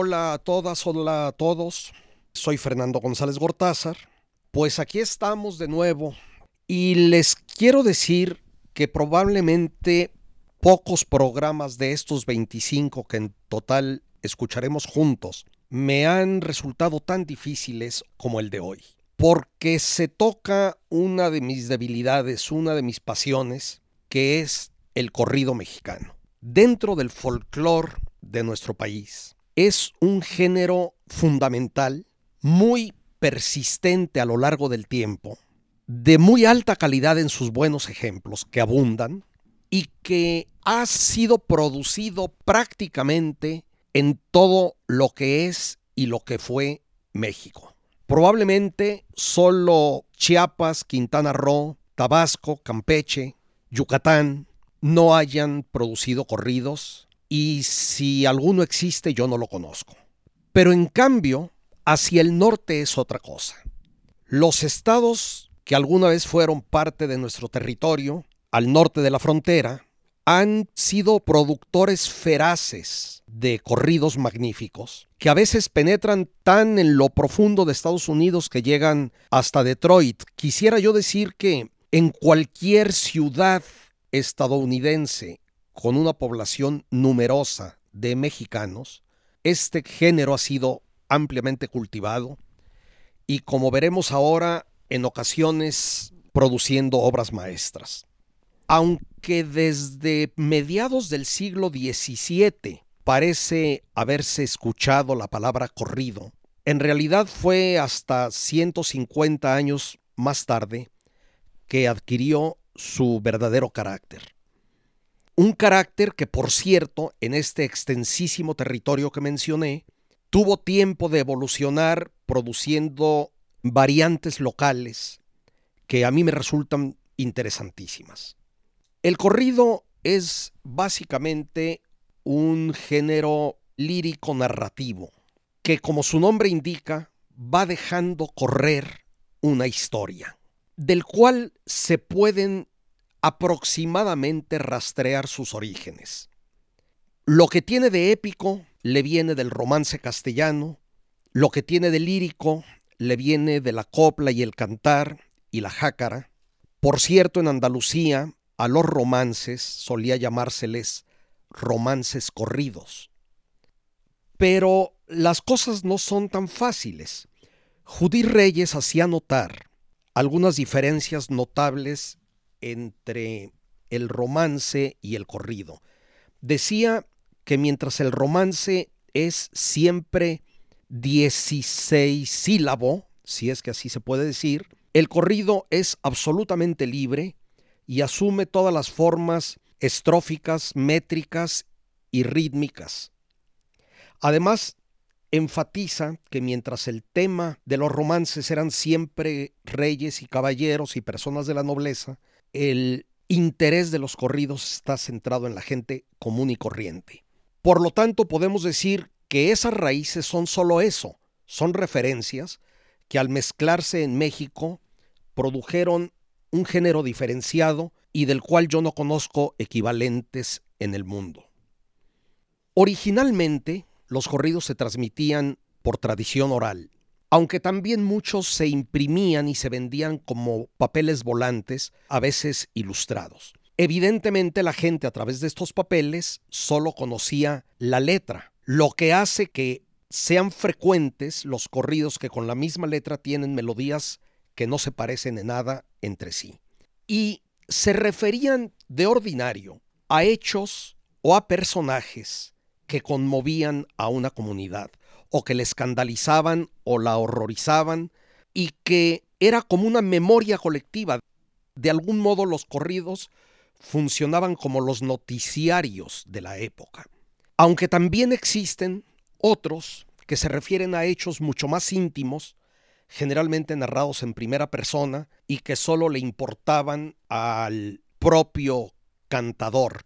Hola a todas, hola a todos. Soy Fernando González Gortázar. Pues aquí estamos de nuevo y les quiero decir que probablemente pocos programas de estos 25 que en total escucharemos juntos me han resultado tan difíciles como el de hoy. Porque se toca una de mis debilidades, una de mis pasiones, que es el corrido mexicano. Dentro del folclore de nuestro país, es un género fundamental, muy persistente a lo largo del tiempo, de muy alta calidad en sus buenos ejemplos que abundan y que ha sido producido prácticamente en todo lo que es y lo que fue México. Probablemente solo Chiapas, Quintana Roo, Tabasco, Campeche, Yucatán no hayan producido corridos y si alguno existe yo no lo conozco. Pero en cambio, hacia el norte es otra cosa. Los estados que alguna vez fueron parte de nuestro territorio, al norte de la frontera, han sido productores feraces de corridos magníficos, que a veces penetran tan en lo profundo de Estados Unidos que llegan hasta Detroit. Quisiera yo decir que en cualquier ciudad estadounidense con una población numerosa de mexicanos, este género ha sido ampliamente cultivado y como veremos ahora, en ocasiones produciendo obras maestras. Aunque desde mediados del siglo XVII parece haberse escuchado la palabra corrido, en realidad fue hasta 150 años más tarde que adquirió su verdadero carácter. Un carácter que, por cierto, en este extensísimo territorio que mencioné, tuvo tiempo de evolucionar produciendo variantes locales que a mí me resultan interesantísimas. El corrido es básicamente un género lírico narrativo que, como su nombre indica, va dejando correr una historia, del cual se pueden aproximadamente rastrear sus orígenes. Lo que tiene de épico le viene del romance castellano, lo que tiene de lírico le viene de la copla y el cantar y la jácara. Por cierto, en Andalucía a los romances solía llamárseles romances corridos. Pero las cosas no son tan fáciles. Judí Reyes hacía notar algunas diferencias notables entre el romance y el corrido. Decía que mientras el romance es siempre 16 sílabo, si es que así se puede decir, el corrido es absolutamente libre y asume todas las formas estróficas, métricas y rítmicas. Además, enfatiza que mientras el tema de los romances eran siempre reyes y caballeros y personas de la nobleza, el interés de los corridos está centrado en la gente común y corriente. Por lo tanto, podemos decir que esas raíces son solo eso, son referencias que al mezclarse en México produjeron un género diferenciado y del cual yo no conozco equivalentes en el mundo. Originalmente, los corridos se transmitían por tradición oral, aunque también muchos se imprimían y se vendían como papeles volantes, a veces ilustrados. Evidentemente la gente a través de estos papeles solo conocía la letra, lo que hace que sean frecuentes los corridos que con la misma letra tienen melodías que no se parecen en nada entre sí. Y se referían de ordinario a hechos o a personajes que conmovían a una comunidad o que le escandalizaban o la horrorizaban y que era como una memoria colectiva. De algún modo los corridos funcionaban como los noticiarios de la época. Aunque también existen otros que se refieren a hechos mucho más íntimos, generalmente narrados en primera persona y que solo le importaban al propio cantador,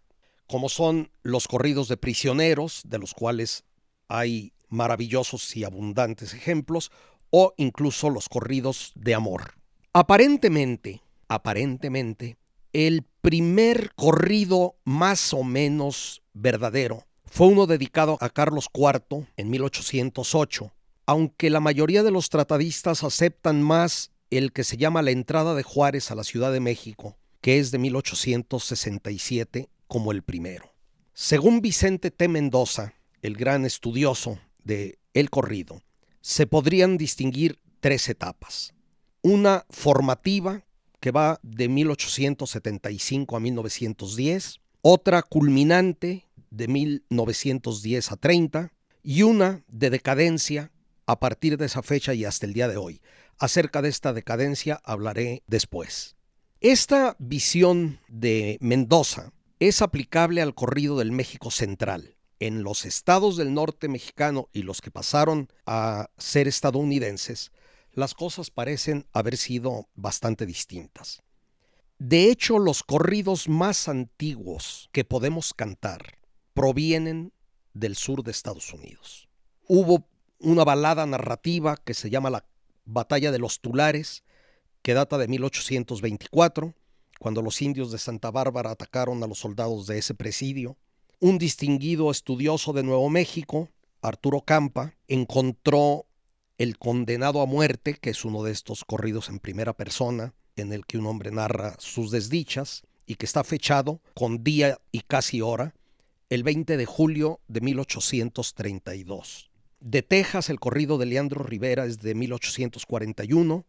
como son los corridos de prisioneros, de los cuales hay maravillosos y abundantes ejemplos, o incluso los corridos de amor. Aparentemente, aparentemente, el primer corrido más o menos verdadero fue uno dedicado a Carlos IV en 1808, aunque la mayoría de los tratadistas aceptan más el que se llama La entrada de Juárez a la Ciudad de México, que es de 1867 como el primero. Según Vicente T. Mendoza, el gran estudioso de El Corrido, se podrían distinguir tres etapas. Una formativa, que va de 1875 a 1910, otra culminante de 1910 a 30 y una de decadencia a partir de esa fecha y hasta el día de hoy. Acerca de esta decadencia hablaré después. Esta visión de Mendoza es aplicable al corrido del México Central. En los estados del norte mexicano y los que pasaron a ser estadounidenses, las cosas parecen haber sido bastante distintas. De hecho, los corridos más antiguos que podemos cantar provienen del sur de Estados Unidos. Hubo una balada narrativa que se llama la Batalla de los Tulares, que data de 1824, cuando los indios de Santa Bárbara atacaron a los soldados de ese presidio. Un distinguido estudioso de Nuevo México, Arturo Campa, encontró El condenado a muerte, que es uno de estos corridos en primera persona, en el que un hombre narra sus desdichas y que está fechado con día y casi hora, el 20 de julio de 1832. De Texas, el corrido de Leandro Rivera es de 1841.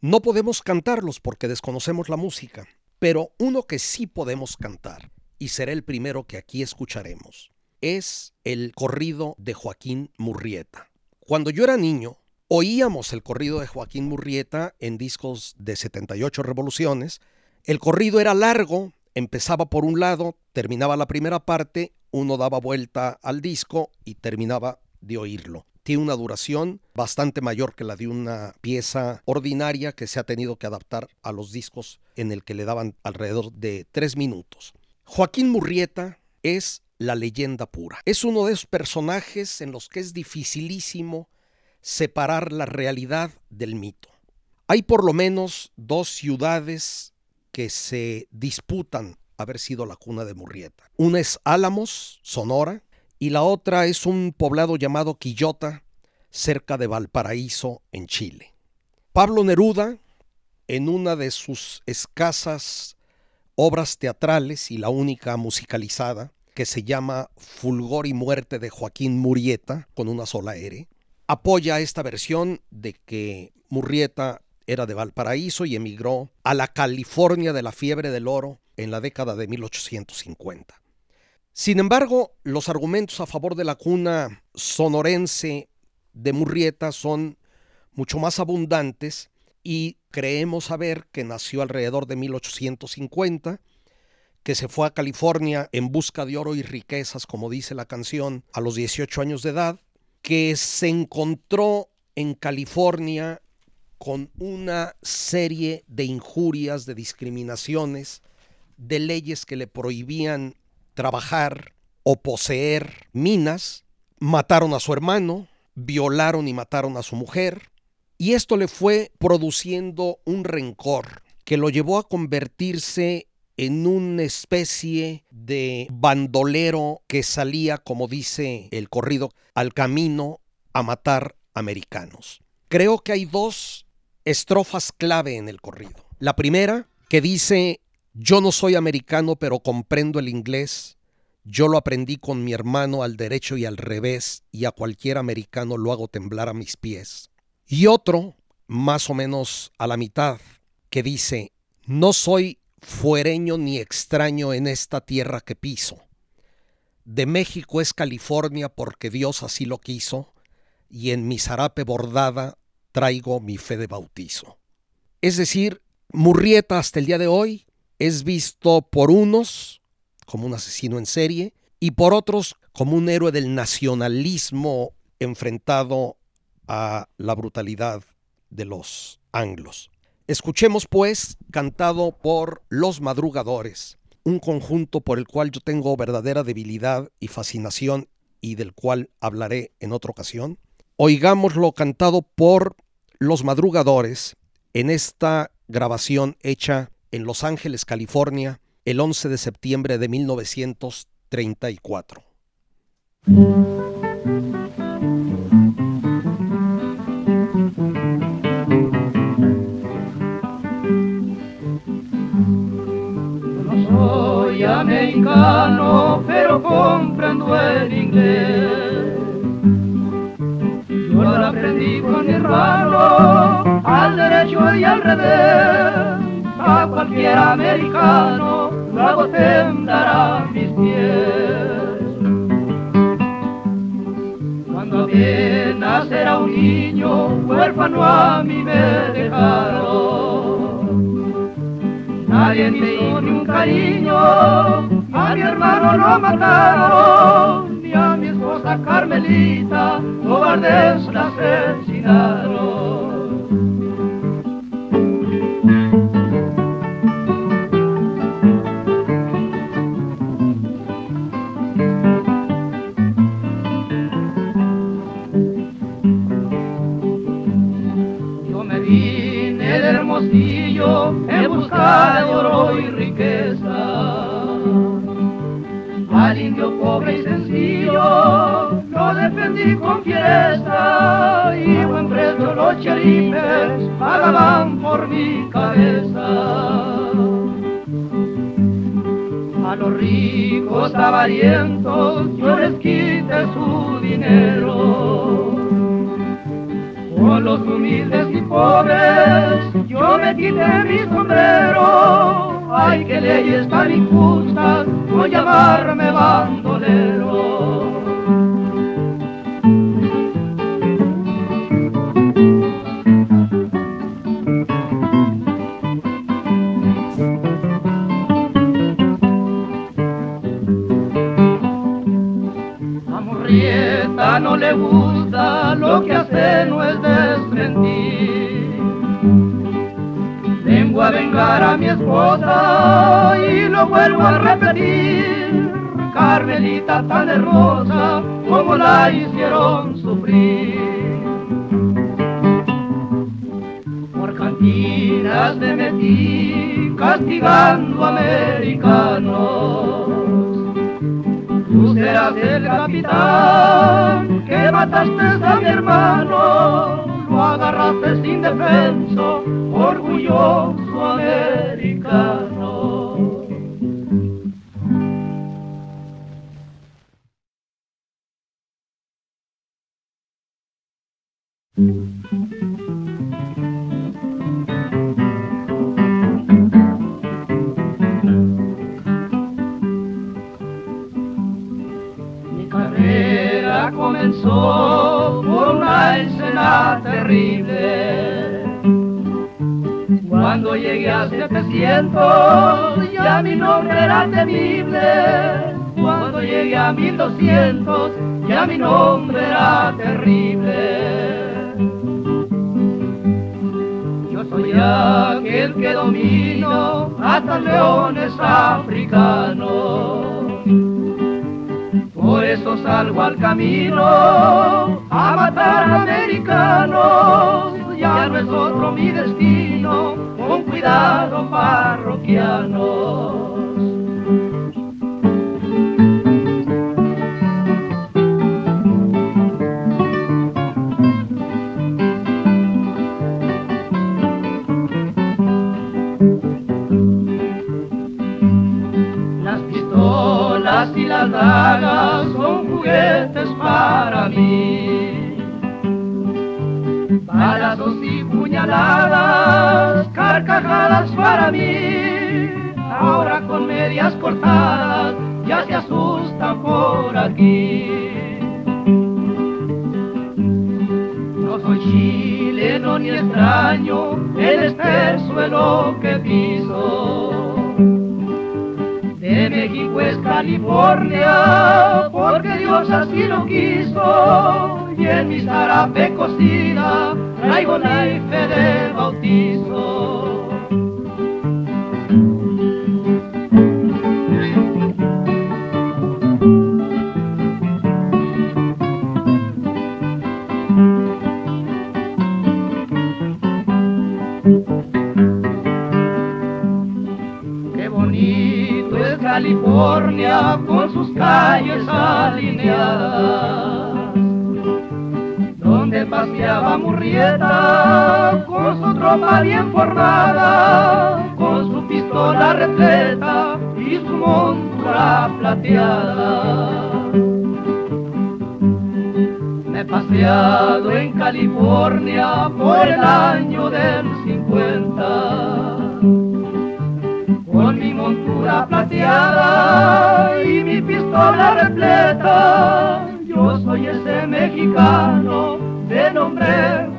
No podemos cantarlos porque desconocemos la música, pero uno que sí podemos cantar, y será el primero que aquí escucharemos, es el corrido de Joaquín Murrieta. Cuando yo era niño, oíamos el corrido de Joaquín Murrieta en discos de 78 revoluciones. El corrido era largo, empezaba por un lado, terminaba la primera parte, uno daba vuelta al disco y terminaba de oírlo. Tiene una duración bastante mayor que la de una pieza ordinaria que se ha tenido que adaptar a los discos en el que le daban alrededor de tres minutos. Joaquín Murrieta es la leyenda pura. Es uno de esos personajes en los que es dificilísimo separar la realidad del mito. Hay por lo menos dos ciudades que se disputan haber sido la cuna de Murrieta. Una es Álamos, Sonora, y la otra es un poblado llamado Quillota, cerca de Valparaíso, en Chile. Pablo Neruda, en una de sus escasas obras teatrales y la única musicalizada, que se llama Fulgor y Muerte de Joaquín Murrieta, con una sola R, apoya esta versión de que Murrieta era de Valparaíso y emigró a la California de la fiebre del oro en la década de 1850. Sin embargo, los argumentos a favor de la cuna sonorense de Murrieta son mucho más abundantes y creemos saber que nació alrededor de 1850, que se fue a California en busca de oro y riquezas, como dice la canción, a los 18 años de edad, que se encontró en California con una serie de injurias, de discriminaciones, de leyes que le prohibían trabajar o poseer minas, mataron a su hermano, violaron y mataron a su mujer, y esto le fue produciendo un rencor que lo llevó a convertirse en una especie de bandolero que salía, como dice el corrido, al camino a matar americanos. Creo que hay dos estrofas clave en el corrido. La primera, que dice, yo no soy americano, pero comprendo el inglés. Yo lo aprendí con mi hermano al derecho y al revés, y a cualquier americano lo hago temblar a mis pies. Y otro, más o menos a la mitad, que dice, no soy fuereño ni extraño en esta tierra que piso. De México es California porque Dios así lo quiso, y en mi zarape bordada traigo mi fe de bautizo. Es decir, Murrieta hasta el día de hoy es visto por unos como un asesino en serie y por otros como un héroe del nacionalismo enfrentado a la brutalidad de los anglos. Escuchemos pues, cantado por Los Madrugadores, un conjunto por el cual yo tengo verdadera debilidad y fascinación y del cual hablaré en otra ocasión. Oigámoslo cantado por Los Madrugadores en esta grabación hecha en Los Ángeles, California, el 11 de septiembre de 1934. Americano, pero comprendo el inglés. Yo lo aprendí con mi hermano, al derecho y al revés. A cualquier americano, luego temblará mis pies. Cuando apenas era un niño, huérfano a mí me dejaron Nadie me hizo ni un cariño, a mi hermano lo mataron, ni a mi esposa Carmelita, cobardes la asesinaron. Yo me vine de Hermosillo en busca de oro y riqueza. Al indio pobre y sencillo lo defendí con fiereza y buen precio los cherifes pagaban por mi cabeza. A los ricos avarientos yo les quité su dinero con los humildes y pobres, yo me quité mi sombrero. Ay, qué leyes tan injustas, no llamarme bandolero. Vengo a vengar a mi esposa y lo vuelvo a repetir. Carmelita tan hermosa como la hicieron sufrir. Por cantinas me metí castigando americanos. Tú serás el capitán que mataste a mi hermano, lo agarraste sin defenso, orgulloso americano. Cuando llegué a 700 ya mi nombre era temible. Cuando llegué a 1200 ya mi nombre era terrible. Yo soy aquel que domino hasta leones africanos. Por eso salgo al camino a matar americanos. Ya no es otro mi destino, con cuidado parroquianos. Las pistolas y las dagas son juguetes para mí. Balazos y carcajadas para mí. Ahora con medias cortadas ya se asusta por aquí. No soy chileno ni extraño en este suelo que piso. De México es California, porque Dios así lo quiso, y en mi zarape cocida traigo naife de bautizo. California con sus calles alineadas, paseaba Murrieta con su tropa bien formada, con su pistola repleta y su montura plateada. Me he paseado en California por el año del 50 con mi montura plateada y mi pistola repleta. Yo soy ese mexicano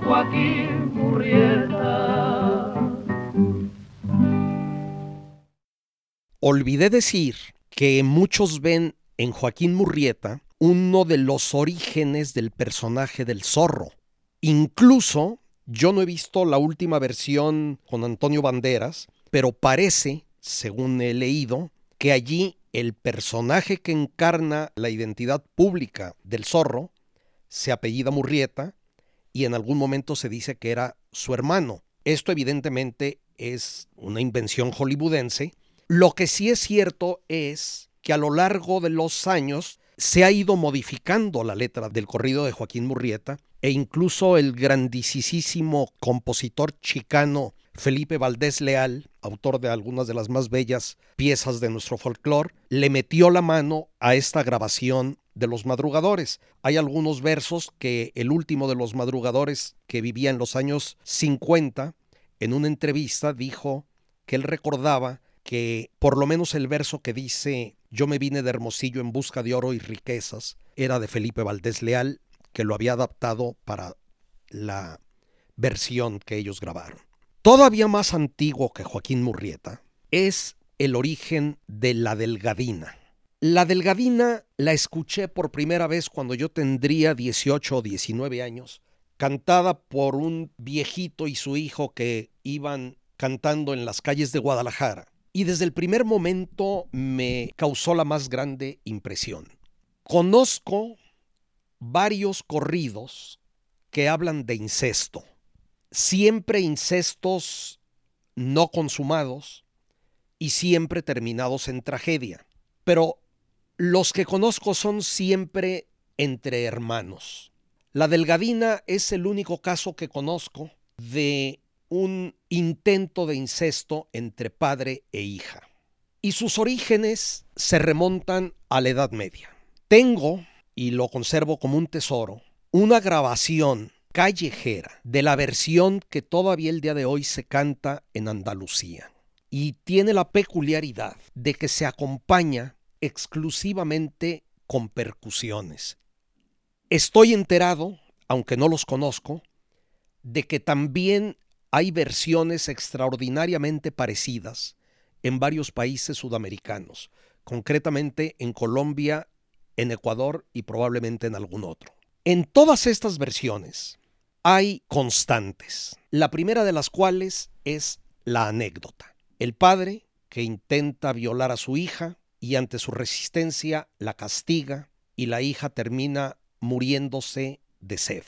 Joaquín Murrieta. Olvidé decir que muchos ven en Joaquín Murrieta uno de los orígenes del personaje del zorro. Incluso yo no he visto la última versión con Antonio Banderas, pero parece según he leído, que allí el personaje que encarna la identidad pública del zorro se apellida Murrieta y en algún momento se dice que era su hermano. Esto evidentemente es una invención hollywoodense. Lo que sí es cierto es que a lo largo de los años se ha ido modificando la letra del corrido de Joaquín Murrieta e incluso el grandísimo compositor chicano Felipe Valdés Leal, autor de algunas de las más bellas piezas de nuestro folclore, le metió la mano a esta grabación de los madrugadores. Hay algunos versos que el último de los madrugadores que vivía en los años 50, en una entrevista dijo que él recordaba que por lo menos el verso que dice Yo me vine de Hermosillo en busca de oro y riquezas era de Felipe Valdés Leal, que lo había adaptado para la versión que ellos grabaron. Todavía más antiguo que Joaquín Murrieta es el origen de la delgadina. La delgadina la escuché por primera vez cuando yo tendría 18 o 19 años, cantada por un viejito y su hijo que iban cantando en las calles de Guadalajara. Y desde el primer momento me causó la más grande impresión. Conozco varios corridos que hablan de incesto siempre incestos no consumados y siempre terminados en tragedia. Pero los que conozco son siempre entre hermanos. La delgadina es el único caso que conozco de un intento de incesto entre padre e hija. Y sus orígenes se remontan a la Edad Media. Tengo, y lo conservo como un tesoro, una grabación callejera de la versión que todavía el día de hoy se canta en Andalucía. Y tiene la peculiaridad de que se acompaña exclusivamente con percusiones. Estoy enterado, aunque no los conozco, de que también hay versiones extraordinariamente parecidas en varios países sudamericanos, concretamente en Colombia, en Ecuador y probablemente en algún otro. En todas estas versiones hay constantes, la primera de las cuales es la anécdota. El padre que intenta violar a su hija y ante su resistencia la castiga y la hija termina muriéndose de sed.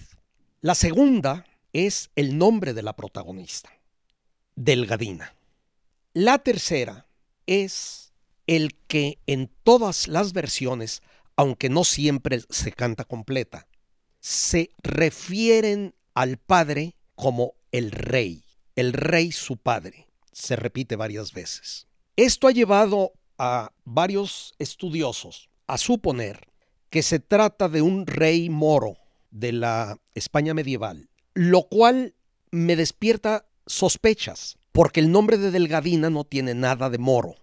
La segunda es el nombre de la protagonista, Delgadina. La tercera es el que en todas las versiones, aunque no siempre se canta completa, se refieren al Padre como el Rey, el Rey su Padre. Se repite varias veces. Esto ha llevado a varios estudiosos a suponer que se trata de un rey moro de la España medieval, lo cual me despierta sospechas, porque el nombre de Delgadina no tiene nada de moro.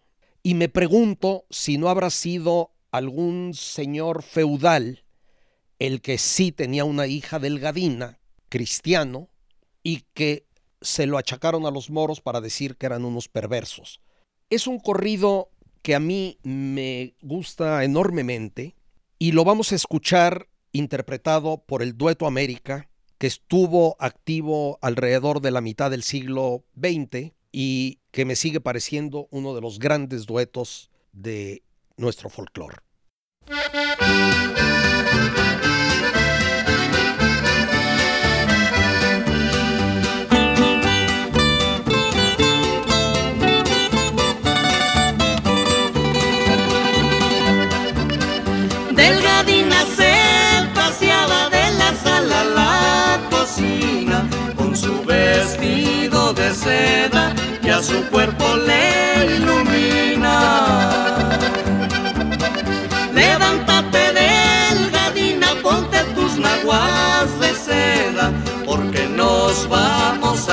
Y me pregunto si no habrá sido algún señor feudal el que sí tenía una hija delgadina cristiano y que se lo achacaron a los moros para decir que eran unos perversos. Es un corrido que a mí me gusta enormemente y lo vamos a escuchar interpretado por el Dueto América, que estuvo activo alrededor de la mitad del siglo XX y que me sigue pareciendo uno de los grandes duetos de nuestro folclore.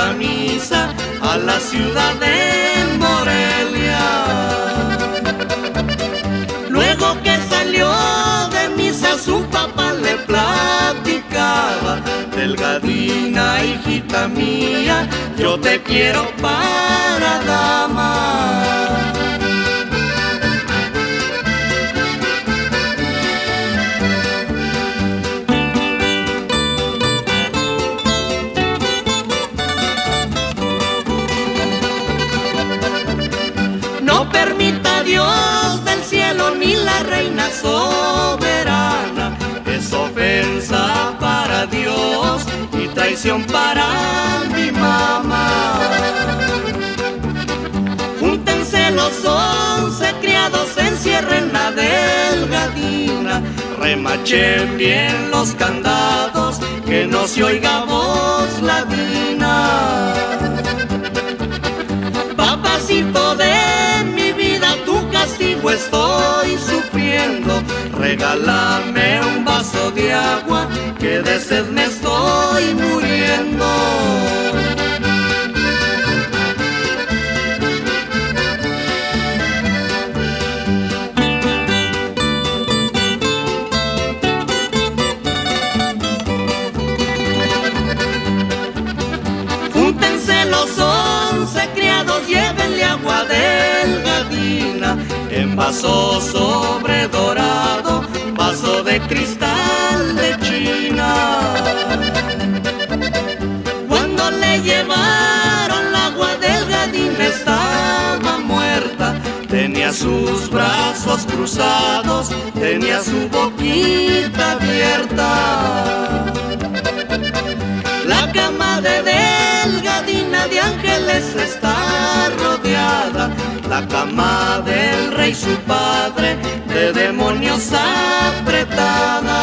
Vamos a misa a la ciudad de Morelia. Luego que salió de misa su papá le platicaba Delgadina, hijita mía, yo te quiero para dama soberana. Es ofensa para Dios y traición para mi mamá. Júntense los once criados, encierren la delgadina. Remachen bien los candados, que no se oiga voz ladina. Papacito de mi vida, tu castigo estoy sufriendo. Regálame un vaso de agua, que de sed me estoy muriendo. Júntense los once criados, llévenle agua delgadina en vaso cristal de China. Cuando le llevaron el agua delgadina estaba muerta, tenía sus brazos cruzados, tenía su boquita abierta. La cama de delgadina de ángeles está rodeada. La cama del rey su padre de demonios apretada.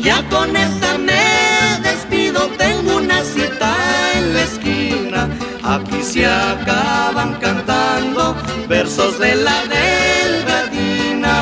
Ya con esta me despido, tengo una cita en la esquina. Aquí se acaban cantando versos de la delgadina.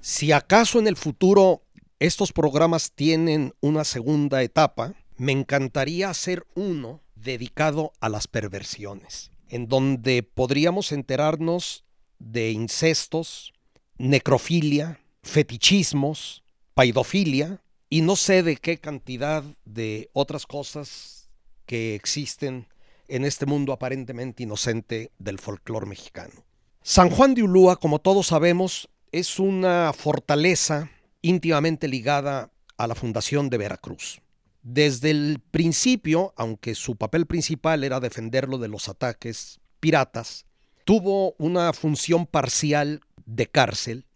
Si acaso en el futuro estos programas tienen una segunda etapa, me encantaría hacer uno dedicado a las perversiones, en donde podríamos enterarnos de incestos, necrofilia, fetichismos, paidofilia y no sé de qué cantidad de otras cosas que existen en este mundo aparentemente inocente del folclore mexicano. San Juan de Ulúa, como todos sabemos, es una fortaleza íntimamente ligada a la fundación de Veracruz. Desde el principio, aunque su papel principal era defenderlo de los ataques piratas, tuvo una función parcial de cárcel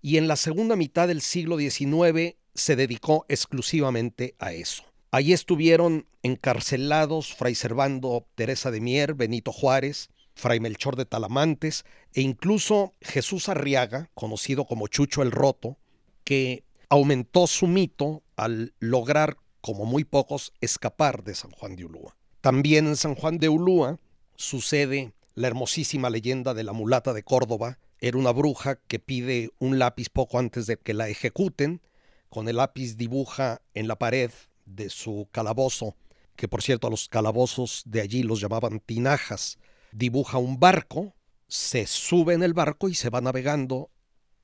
y en la segunda mitad del siglo XIX se dedicó exclusivamente a eso. Allí estuvieron encarcelados Fray Servando Teresa de Mier, Benito Juárez, Fray Melchor de Talamantes e incluso Jesús Arriaga, conocido como Chucho el Roto, que aumentó su mito al lograr, como muy pocos, escapar de San Juan de Ulúa. También en San Juan de Ulúa sucede la hermosísima leyenda de la mulata de Córdoba. Era una bruja que pide un lápiz poco antes de que la ejecuten. Con el lápiz dibuja en la pared de su calabozo, que por cierto a los calabozos de allí los llamaban tinajas, dibuja un barco, se sube en el barco y se va navegando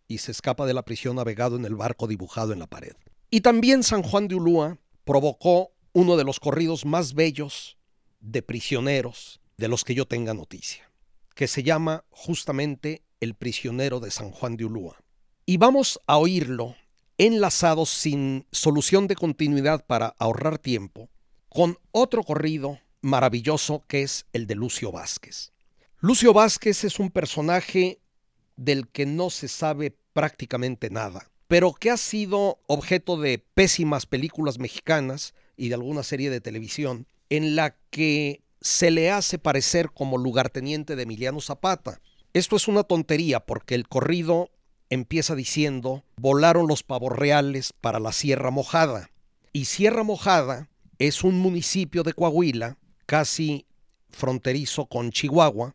y se escapa de la prisión navegado en el barco dibujado en la pared. Y también San Juan de Ulúa provocó uno de los corridos más bellos de prisioneros de los que yo tenga noticia, que se llama justamente El prisionero de San Juan de Ulúa. Y vamos a oírlo enlazado sin solución de continuidad para ahorrar tiempo con otro corrido maravilloso que es el de Lucio Vázquez. Lucio Vázquez es un personaje del que no se sabe prácticamente nada, pero que ha sido objeto de pésimas películas mexicanas y de alguna serie de televisión en la que se le hace parecer como lugarteniente de Emiliano Zapata. Esto es una tontería porque el corrido empieza diciendo, volaron los pavos reales para la Sierra Mojada. Y Sierra Mojada es un municipio de Coahuila, casi fronterizo con Chihuahua.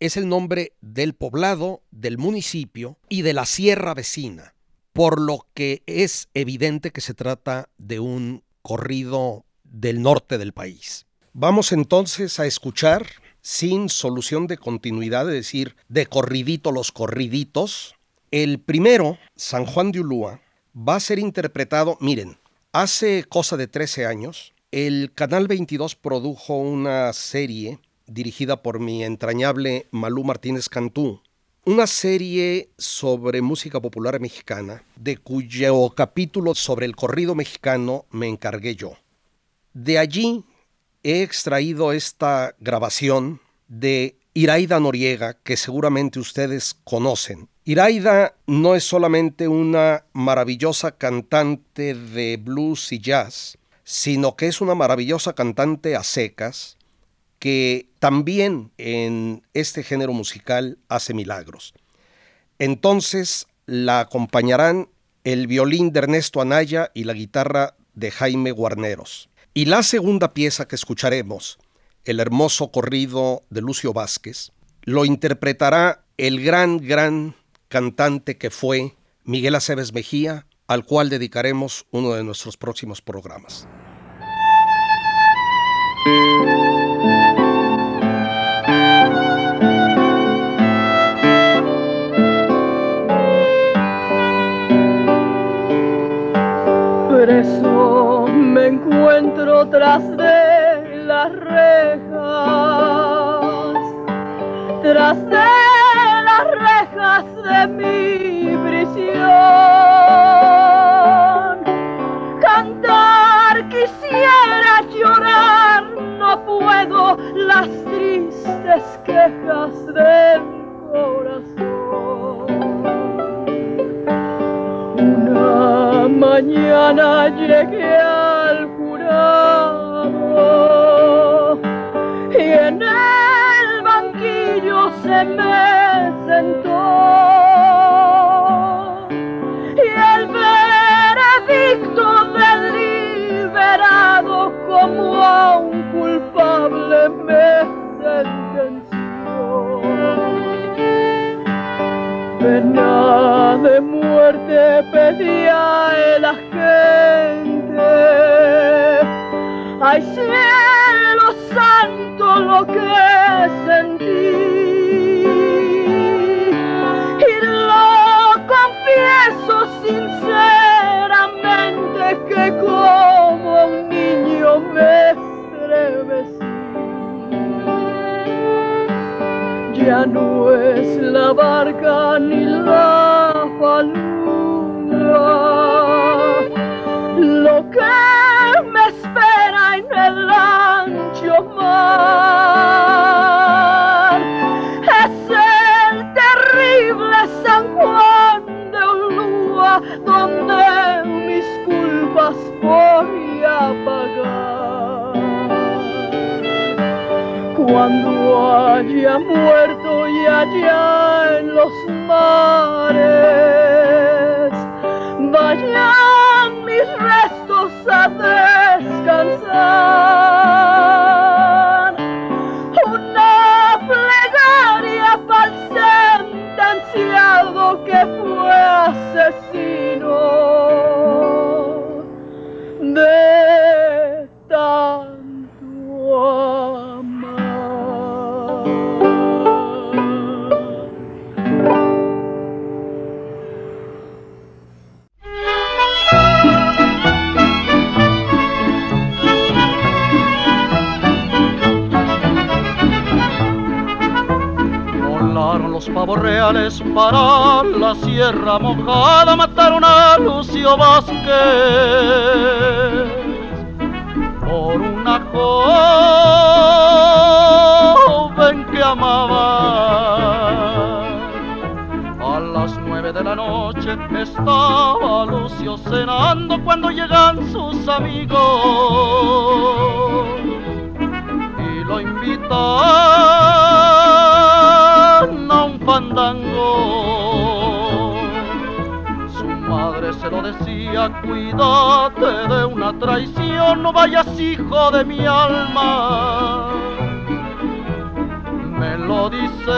Es el nombre del poblado, del municipio y de la sierra vecina, por lo que es evidente que se trata de un corrido del norte del país. Vamos entonces a escuchar, sin solución de continuidad, es decir, de corridito los corriditos, el primero, San Juan de Ulúa, va a ser interpretado, miren, hace cosa de 13 años, el Canal 22 produjo una serie dirigida por mi entrañable Malú Martínez Cantú, una serie sobre música popular mexicana, de cuyo capítulo sobre el corrido mexicano me encargué yo. De allí he extraído esta grabación de Iraida Noriega, que seguramente ustedes conocen. Iraida no es solamente una maravillosa cantante de blues y jazz, sino que es una maravillosa cantante a secas que también en este género musical hace milagros. Entonces la acompañarán el violín de Ernesto Anaya y la guitarra de Jaime Guarneros. Y la segunda pieza que escucharemos, el hermoso corrido de Lucio Vázquez, lo interpretará el gran, gran cantante que fue Miguel Aceves Mejía, al cual dedicaremos uno de nuestros próximos programas. Me encuentro tras de las rejas, tras de de mi prisión. Cantar quisiera llorar, no puedo las tristes quejas del corazón. Mañana llegué al jurado y en el banquillo se me y el veredicto deliberado como a un culpable me sentenció. Pena de muerte pedía Ay cielo santo lo que sentí. confieso sinceramente que como un niño me estremecí. Ya no es la barca ni la falura lo que espera en el ancho mar. Es el terrible San Juan donde mis culpas voy a pagar. Cuando haya muerto y allá en los mares restos a descansar. Una plegaria para el sentenciado que fue asesino reales para la sierra mojada mataron a Lucio Vázquez por una joven que amaba. A las nueve de la noche estaba Lucio cenando cuando llegan sus amigos y lo invitan fandango. Su madre se lo decía, cuídate de una traición, no vayas hijo de mi alma. Me lo dice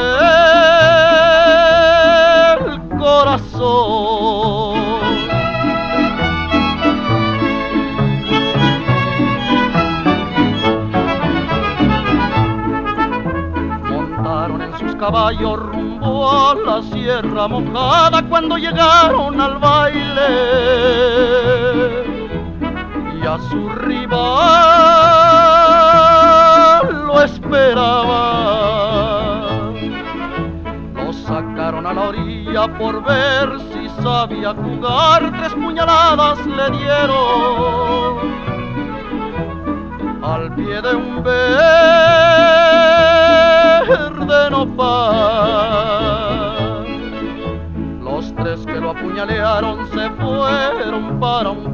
el corazón. Montaron la sierra mojada cuando llegaron al baile y a su rival lo esperaba. Lo sacaron a la orilla por ver si sabía jugar, tres puñaladas le dieron al pie de un verde nopal.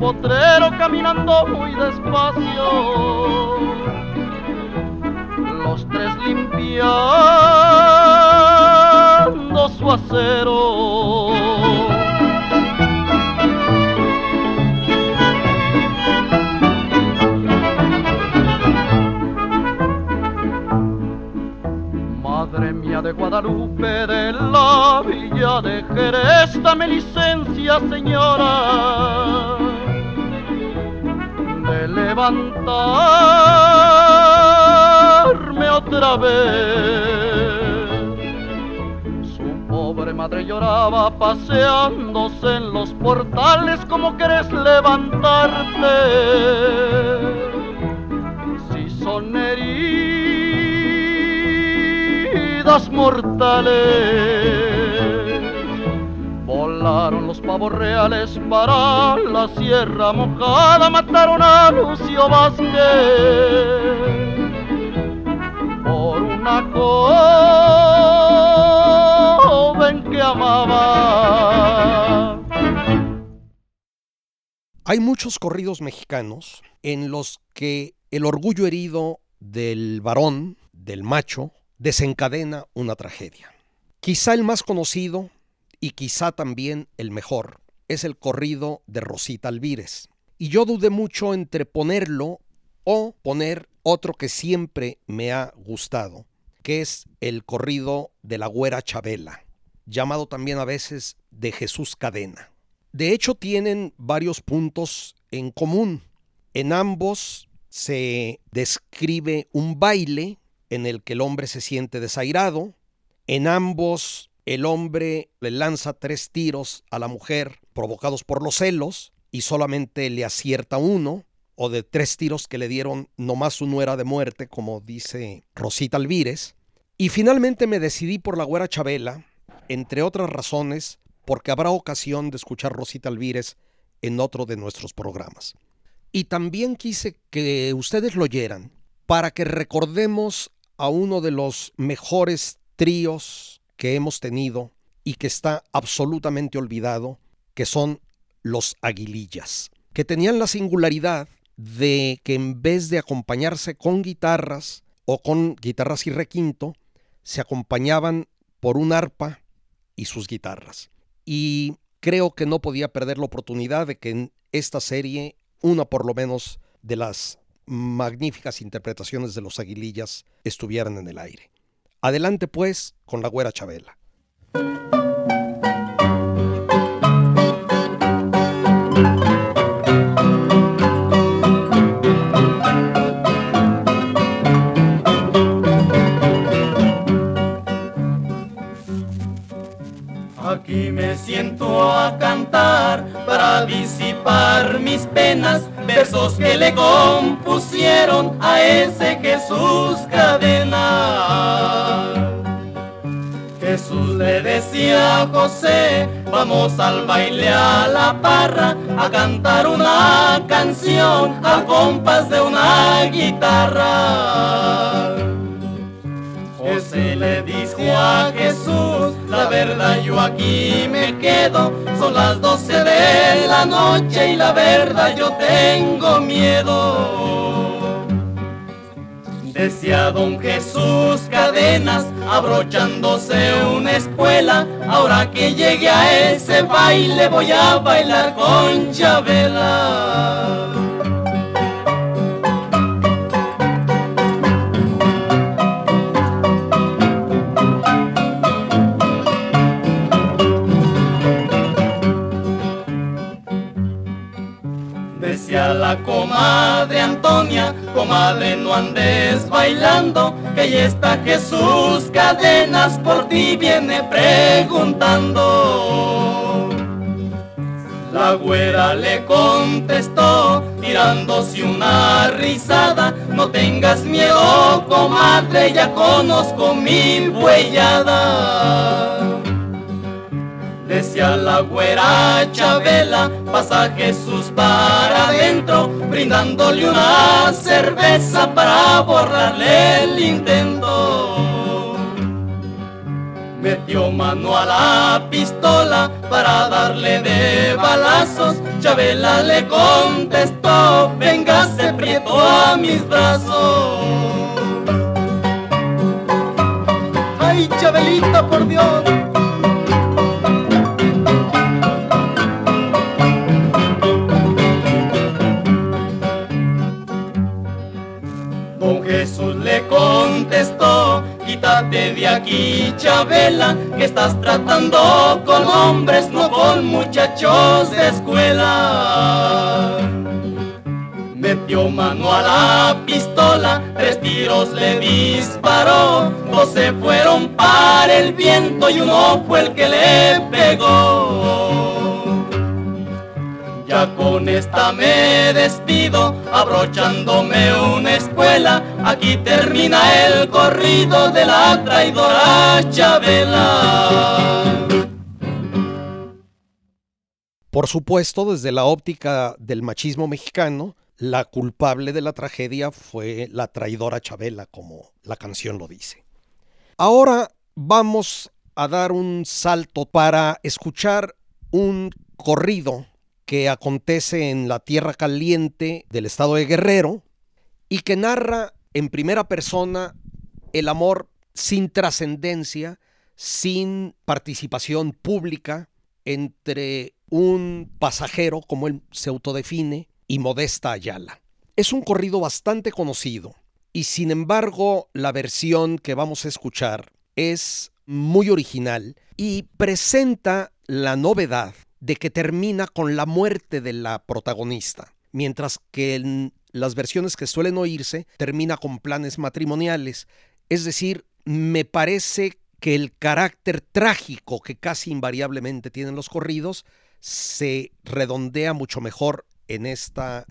Potrero caminando muy despacio. Los tres limpiando su acero. de Guadalupe, de la villa de Jerez, dame licencia, señora, levantarme otra vez. Su pobre madre lloraba paseándose en los portales, como querés levantarte? Si son mortales. Pavos reales para la sierra mojada, mataron a Lucio Vázquez por una joven que amaba. Hay muchos corridos mexicanos en los que el orgullo herido del varón, del macho, desencadena una tragedia. Quizá el más conocido y quizá también el mejor es el corrido de Rosita Alvírez. Y yo dudé mucho entre ponerlo o poner otro que siempre me ha gustado, que es el corrido de la güera Chabela, llamado también a veces de Jesús Cadena. De hecho, tienen varios puntos en común. En ambos se describe un baile en el que el hombre se siente desairado. En ambos el hombre le lanza tres tiros a la mujer provocados por los celos y solamente le acierta uno, o de tres tiros que le dieron nomás uno era de muerte, como dice Rosita Alvírez. Y finalmente me decidí por la güera Chabela, entre otras razones, porque habrá ocasión de escuchar Rosita Alvírez en otro de nuestros programas. Y también quise que ustedes lo oyeran para que recordemos a uno de los mejores tríos que hemos tenido y que está absolutamente olvidado, que son los aguilillas, que tenían la singularidad de que en vez de acompañarse con guitarras o con guitarras y requinto, se acompañaban por un arpa y sus guitarras. Y creo que no podía perder la oportunidad de que en esta serie, una por lo menos de las magníficas interpretaciones de los aguilillas estuvieran en el aire. Adelante pues con la güera Chabela. Siento a cantar para disipar mis penas versos que le compusieron a ese Jesús Cadena. Jesús le decía a José, vamos al baile a la parra, a cantar una canción al compás de una guitarra. José le dijo a Jesús, la verdad yo aquí me quedo, son las doce de la noche y la verdad yo tengo miedo. Decía don Jesús cadenas, abrochándose una espuela, ahora que llegue a ese baile voy a bailar con Chabela. La comadre Antonia, comadre no andes bailando, que ya está Jesús cadenas por ti viene preguntando. La güera le contestó, tirándose una risada, no tengas miedo, comadre, ya conozco mi huellada. Decía la güera Chabela, pasa Jesús para adentro, brindándole una cerveza para borrarle el intento. Metió mano a la pistola para darle de balazos. Chabela le contestó, véngase prieto a mis brazos. ¡Ay, Chabelita, por Dios! Jesús le contestó, quítate de aquí, Chabela, que estás tratando con hombres, no con muchachos de escuela. Metió mano a la pistola, tres tiros le disparó, dos se fueron para el viento y uno fue el que le pegó. Con esta me despido, abrochándome una escuela. Aquí termina el corrido de la traidora Chabela. Por supuesto, desde la óptica del machismo mexicano, la culpable de la tragedia fue la traidora Chabela, como la canción lo dice. Ahora vamos a dar un salto para escuchar un corrido que acontece en la tierra caliente del estado de Guerrero y que narra en primera persona el amor sin trascendencia, sin participación pública entre un pasajero, como él se autodefine, y Modesta Ayala. Es un corrido bastante conocido y sin embargo la versión que vamos a escuchar es muy original y presenta la novedad de que termina con la muerte de la protagonista, mientras que en las versiones que suelen oírse termina con planes matrimoniales. Es decir, me parece que el carácter trágico que casi invariablemente tienen los corridos se redondea mucho mejor en esta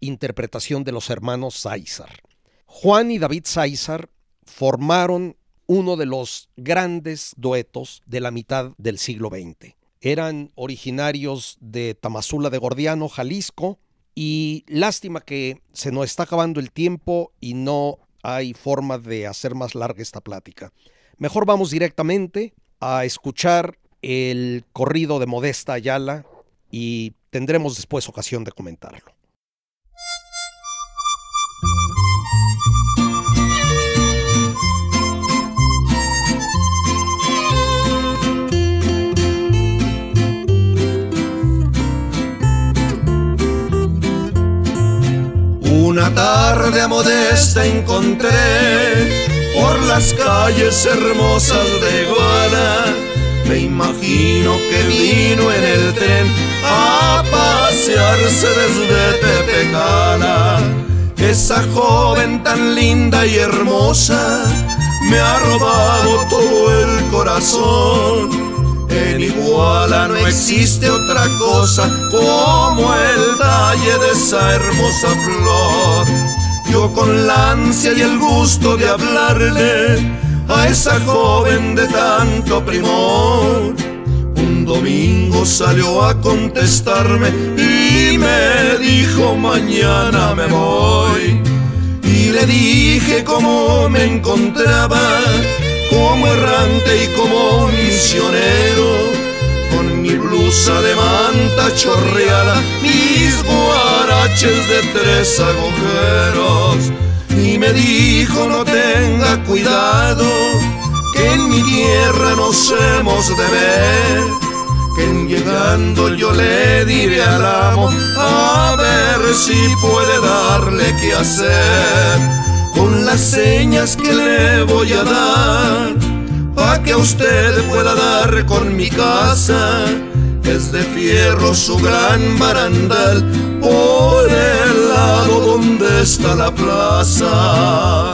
interpretación de los hermanos Sáizar. Juan y David Sáizar formaron uno de los grandes duetos de la mitad del siglo XX eran originarios de Tamazula de Gordiano, Jalisco, y lástima que se nos está acabando el tiempo y no hay forma de hacer más larga esta plática. Mejor vamos directamente a escuchar el corrido de Modesta Ayala y tendremos después ocasión de comentarlo. Una tarde a Modesta encontré por las calles hermosas de Guana. Me imagino que vino en el tren a pasearse desde Tepecana. Esa joven tan linda y hermosa me ha robado todo el corazón. En Iguala no existe otra cosa como el talle de esa hermosa flor. Yo con la ansia y el gusto de hablarle, a esa joven de tanto primor. Un domingo salió a contestarme y me dijo mañana me voy. Y le dije cómo me encontraba, como errante y como misionero, con mi blusa de manta chorreada, mis guaraches de tres agujeros y me dijo no tenga cuidado, que en mi tierra nos hemos de ver, que en llegando yo le diré al amo a ver si puede darle qué hacer con las señas que le voy a dar, pa' que usted pueda dar con mi casa es de fierro su gran barandal por el lado donde está la plaza.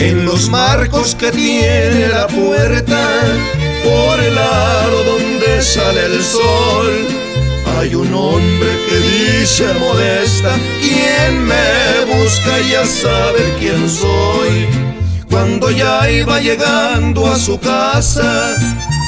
En los marcos que tiene la puerta, por el lado donde sale el sol, hay un hombre que dice modesta, quien me busca ya sabe quién soy. Cuando ya iba llegando a su casa,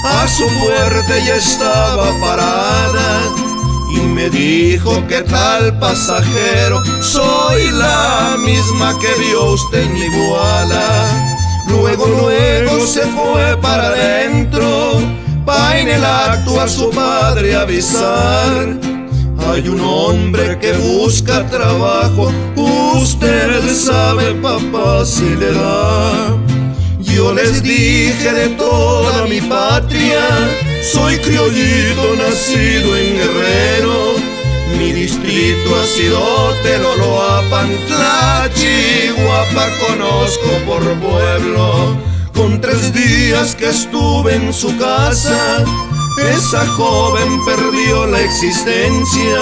a su puerta ya estaba parada y me dijo que tal pasajero soy la misma que vio usted en iguala. Luego, luego se fue para adentro, pa' en el acto a su padre avisar. Hay un hombre que busca trabajo, usted sabe papá si le da. Yo les dije de toda mi patria, soy criollito nacido en Guerrero. Mi distrito ha sido Teloloapan, Tlachihuapa, conozco por pueblo. Con tres días que estuve en su casa, esa joven perdió la existencia.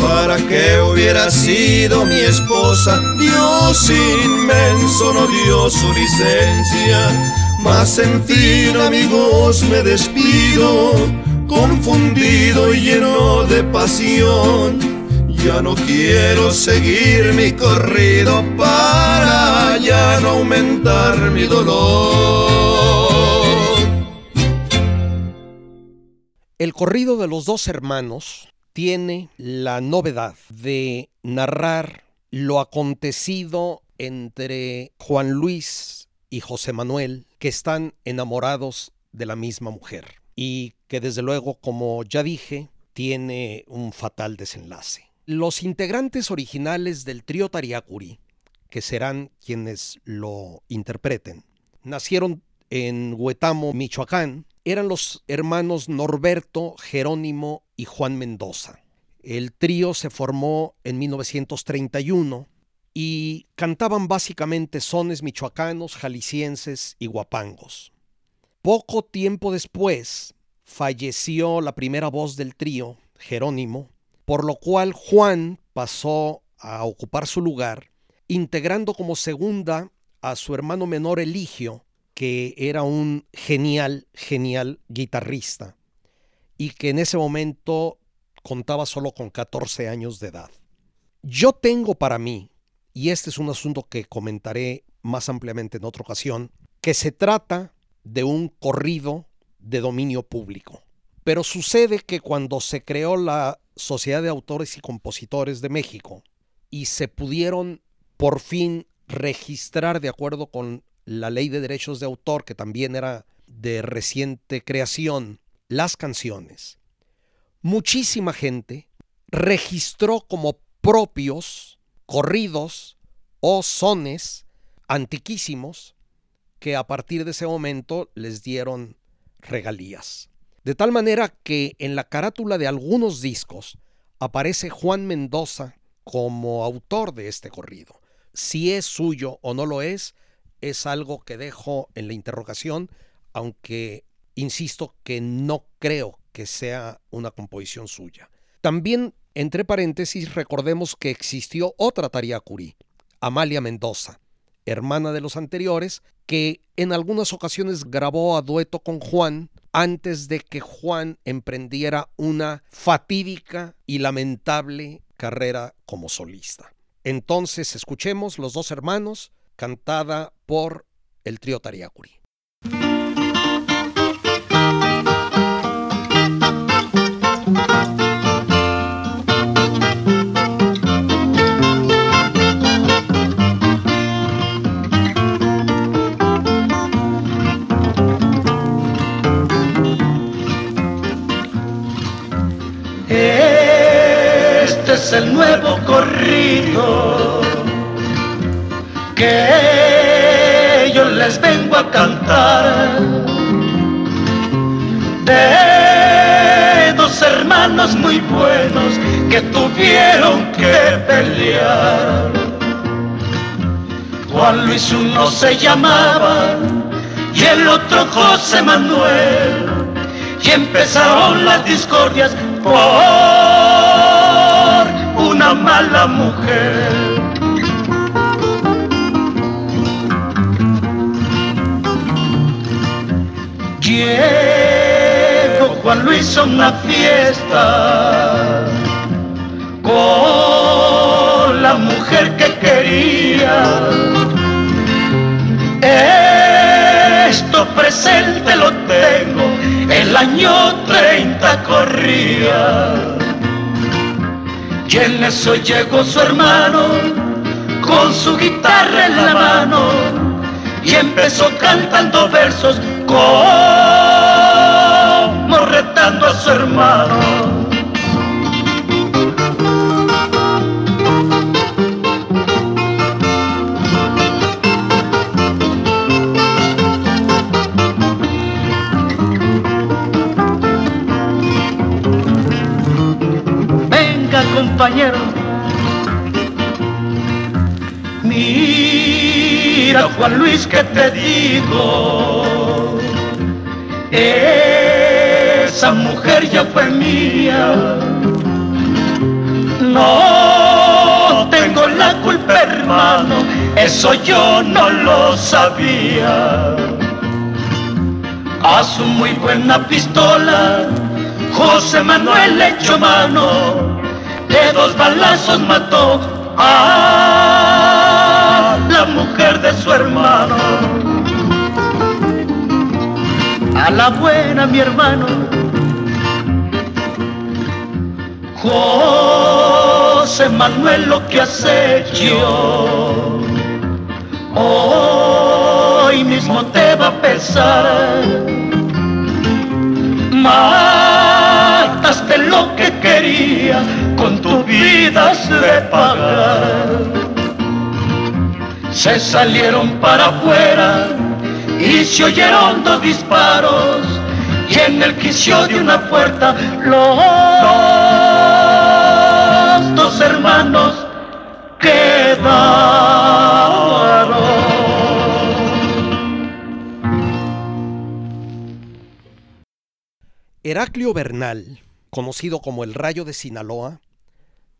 Para que hubiera sido mi esposa, Dios inmenso no dio su licencia. Mas en fin, amigos, me despido, confundido y lleno de pasión. Ya no quiero seguir mi corrido para ya no aumentar mi dolor. El corrido de los dos hermanos tiene la novedad de narrar lo acontecido entre Juan Luis y José Manuel, que están enamorados de la misma mujer y que desde luego, como ya dije, tiene un fatal desenlace. Los integrantes originales del trío Tariacuri, que serán quienes lo interpreten, nacieron en Huetamo, Michoacán, eran los hermanos Norberto, Jerónimo y Juan Mendoza. El trío se formó en 1931 y cantaban básicamente sones michoacanos, jaliscienses y guapangos. Poco tiempo después falleció la primera voz del trío, Jerónimo, por lo cual Juan pasó a ocupar su lugar, integrando como segunda a su hermano menor Eligio, que era un genial, genial guitarrista y que en ese momento contaba solo con 14 años de edad. Yo tengo para mí, y este es un asunto que comentaré más ampliamente en otra ocasión, que se trata de un corrido de dominio público. Pero sucede que cuando se creó la Sociedad de Autores y Compositores de México y se pudieron por fin registrar de acuerdo con la ley de derechos de autor, que también era de reciente creación, las canciones, muchísima gente registró como propios corridos o sones antiquísimos que a partir de ese momento les dieron regalías. De tal manera que en la carátula de algunos discos aparece Juan Mendoza como autor de este corrido. Si es suyo o no lo es, es algo que dejo en la interrogación, aunque insisto que no creo que sea una composición suya. También, entre paréntesis, recordemos que existió otra Tariacuri, Amalia Mendoza, hermana de los anteriores, que en algunas ocasiones grabó a dueto con Juan antes de que Juan emprendiera una fatídica y lamentable carrera como solista. Entonces escuchemos Los dos hermanos, cantada por el trío Tariacuri. El nuevo corrido que yo les vengo a cantar de dos hermanos muy buenos que tuvieron que pelear. Juan Luis uno se llamaba y el otro José Manuel y empezaron las discordias por una mala mujer. Llegó Juan Luis una fiesta con la mujer que quería. Esto presente lo tengo, el año 30 corría. Y en eso llegó su hermano con su guitarra en la mano y empezó cantando versos como retando a su hermano. Juan Luis que te digo, esa mujer ya fue mía, no tengo la culpa hermano, eso yo no lo sabía. Su muy buena pistola, José Manuel le echó mano, de dos balazos mató a de su hermano. A la buena mi hermano, José Manuel lo que has hecho, hoy mismo te va a pesar. Mataste lo que quería, con tu vida de pagar. Se salieron para afuera y se oyeron dos disparos y en el quicio de una puerta los dos hermanos quedaron. Heraclio Bernal, conocido como el Rayo de Sinaloa,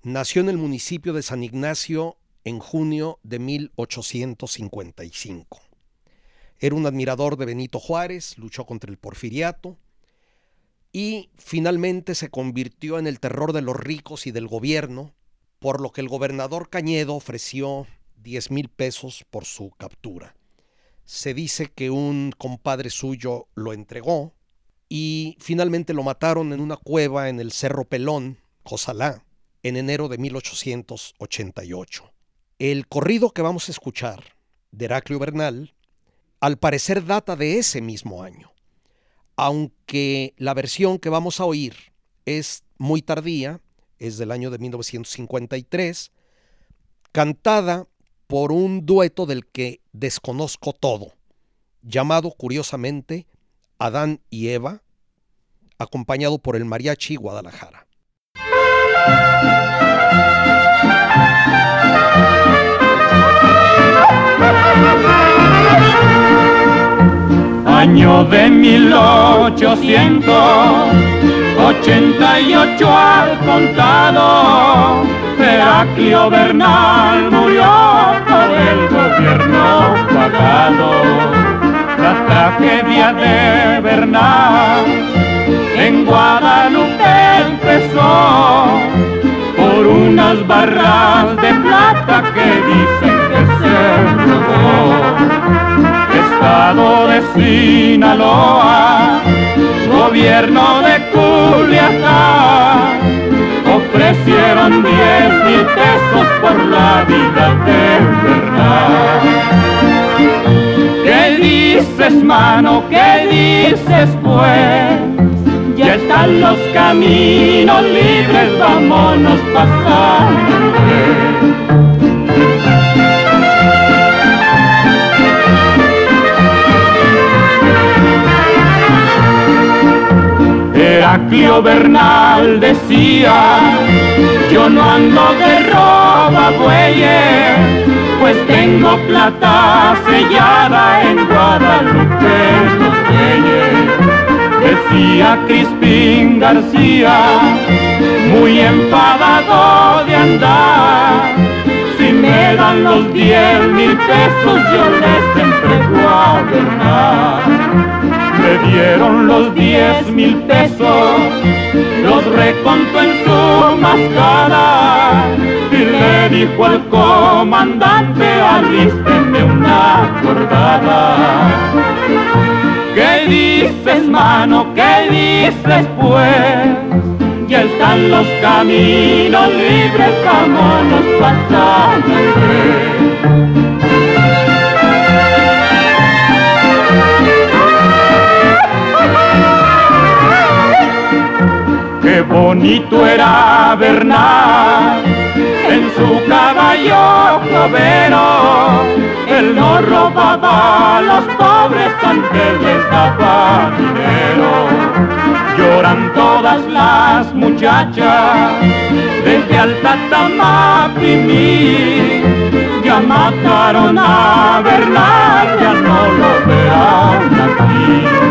nació en el municipio de San Ignacio en junio de 1855. Era un admirador de Benito Juárez, luchó contra el porfiriato y finalmente se convirtió en el terror de los ricos y del gobierno, por lo que el gobernador Cañedo ofreció 10 mil pesos por su captura. Se dice que un compadre suyo lo entregó y finalmente lo mataron en una cueva en el Cerro Pelón, Josalá, en enero de 1888. El corrido que vamos a escuchar de Heraclio Bernal, al parecer data de ese mismo año, aunque la versión que vamos a oír es muy tardía, es del año de 1953, cantada por un dueto del que desconozco todo, llamado curiosamente Adán y Eva, acompañado por el Mariachi Guadalajara. Año de 1888 al contado, Heraclio Bernal murió por el gobierno pagado. tragedia de Bernal en Guadalupe empezó por unas barras de plata que dicen Estado de Sinaloa, gobierno de Culiacán, ofrecieron diez mil pesos por la vida de Bernal dices, mano? ¿Qué dices, pues? Ya están los caminos libres, vámonos pasando. Heraclio Bernal decía, yo no ando de roba bueyes, pues tengo plata sellada en Guadalupe Decía Crispín García, muy enfadado de andar. Si me dan los diez mil pesos yo les entrego a Bernal le dieron los diez mil pesos, los recontó en su mascada y le dijo al comandante, alísteme una cordada. ¿Qué dices, mano? ¿Qué dices, pues? Ya están los caminos libres, vámonos pasando. bonito era Bernal en su caballo clovero. Él no robaba a los pobres antes les daba dinero. Lloran todas las muchachas desde Alta Tamapimí. Ya mataron a Bernal, ya no lo verán aquí.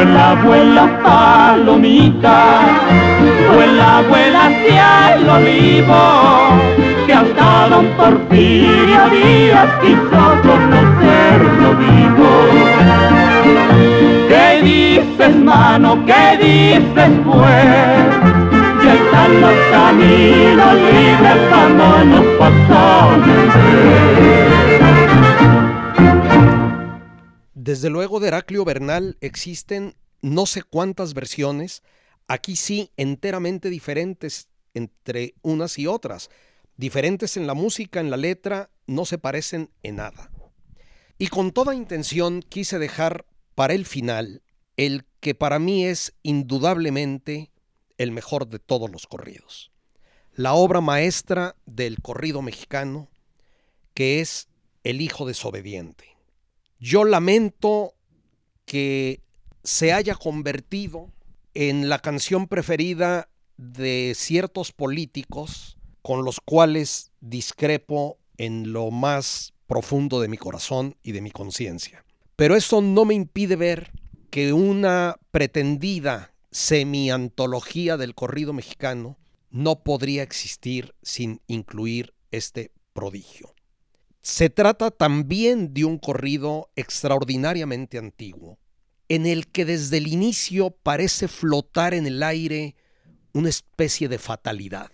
Vuela, vuela palomita, vuela, vuela hacia el olivo, que hasta don Porfirio Díaz quiso conocerlo vivo. ¿Qué dices, mano? ¿Qué dices, pues? Ya están los caminos libres, vámonos pasando. Desde luego de Heraclio Bernal existen no sé cuántas versiones, aquí sí enteramente diferentes entre unas y otras, diferentes en la música, en la letra, no se parecen en nada. Y con toda intención quise dejar para el final el que para mí es indudablemente el mejor de todos los corridos. La obra maestra del corrido mexicano, que es El Hijo desobediente. Yo lamento que se haya convertido en la canción preferida de ciertos políticos con los cuales discrepo en lo más profundo de mi corazón y de mi conciencia. Pero eso no me impide ver que una pretendida semi-antología del corrido mexicano no podría existir sin incluir este prodigio. Se trata también de un corrido extraordinariamente antiguo, en el que desde el inicio parece flotar en el aire una especie de fatalidad.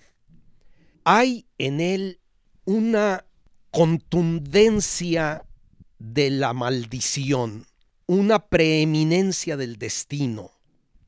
Hay en él una contundencia de la maldición, una preeminencia del destino.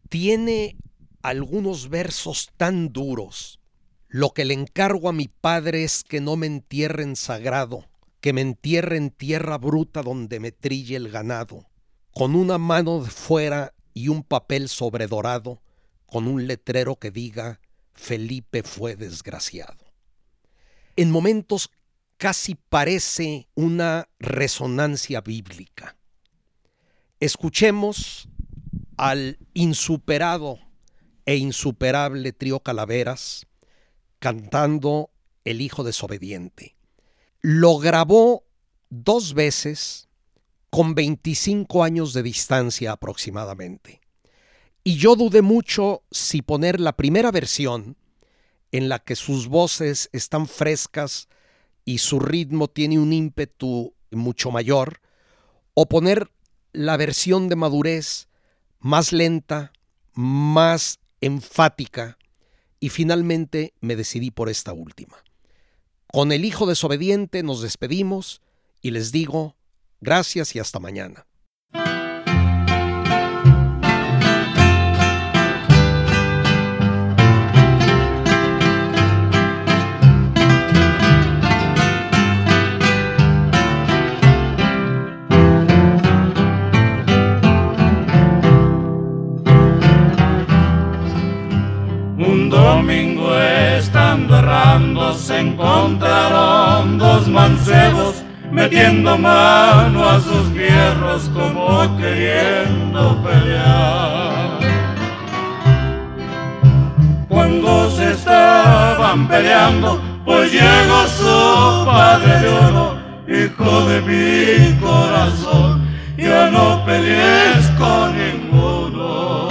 Tiene algunos versos tan duros. Lo que le encargo a mi padre es que no me entierren sagrado, que me entierre en tierra bruta donde me trille el ganado, con una mano de fuera y un papel sobredorado, con un letrero que diga Felipe fue desgraciado. En momentos casi parece una resonancia bíblica. Escuchemos al insuperado e insuperable trío Calaveras cantando El Hijo desobediente lo grabó dos veces con 25 años de distancia aproximadamente. Y yo dudé mucho si poner la primera versión, en la que sus voces están frescas y su ritmo tiene un ímpetu mucho mayor, o poner la versión de madurez más lenta, más enfática, y finalmente me decidí por esta última. Con el hijo desobediente nos despedimos y les digo gracias y hasta mañana. Mano a sus fierros como queriendo pelear. Cuando se estaban peleando, pues llegó su padre de oro, hijo de mi corazón, ya no pelees con ninguno.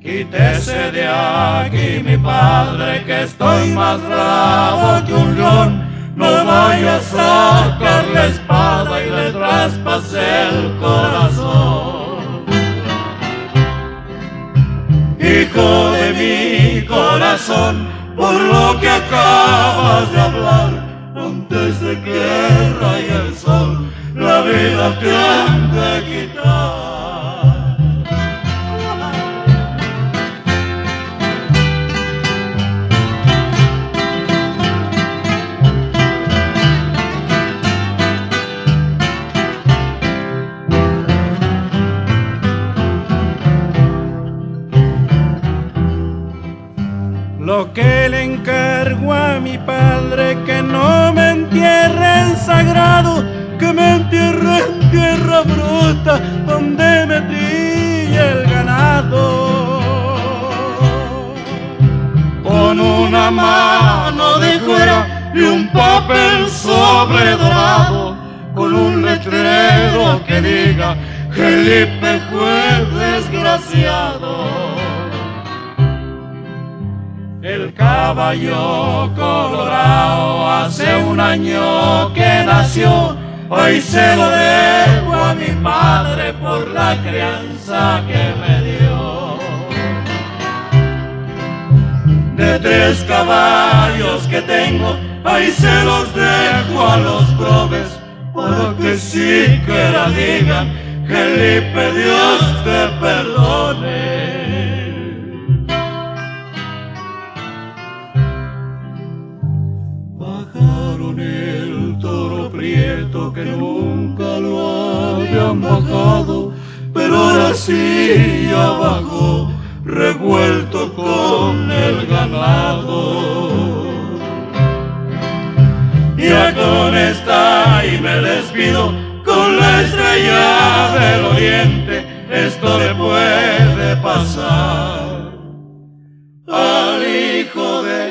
Quítese de aquí, mi padre, que estoy más bravo que un león. No vaya a sacar la espada y le traspase el corazón. Hijo de mi corazón, por lo que acabas de hablar, antes de que raye el sol, la vida te han de quitar. Que le encargo a mi padre que no me entierre en sagrado, que me entierre en tierra bruta donde me trilla el ganado. Con una mano de fuera y un papel sobre dorado, con un letrero que diga Felipe fue desgraciado. Caballo colorado hace un año que nació, hoy se lo debo a mi madre por la crianza que me dio. De tres caballos que tengo, ahí se los dejo a los probes, para que siquiera digan, Felipe Dios te perdone. Que nunca lo habían bajado, pero ahora sí ya bajó, revuelto con el ganado. Ya con esta y me despido con la estrella del oriente, esto le puede pasar al hijo de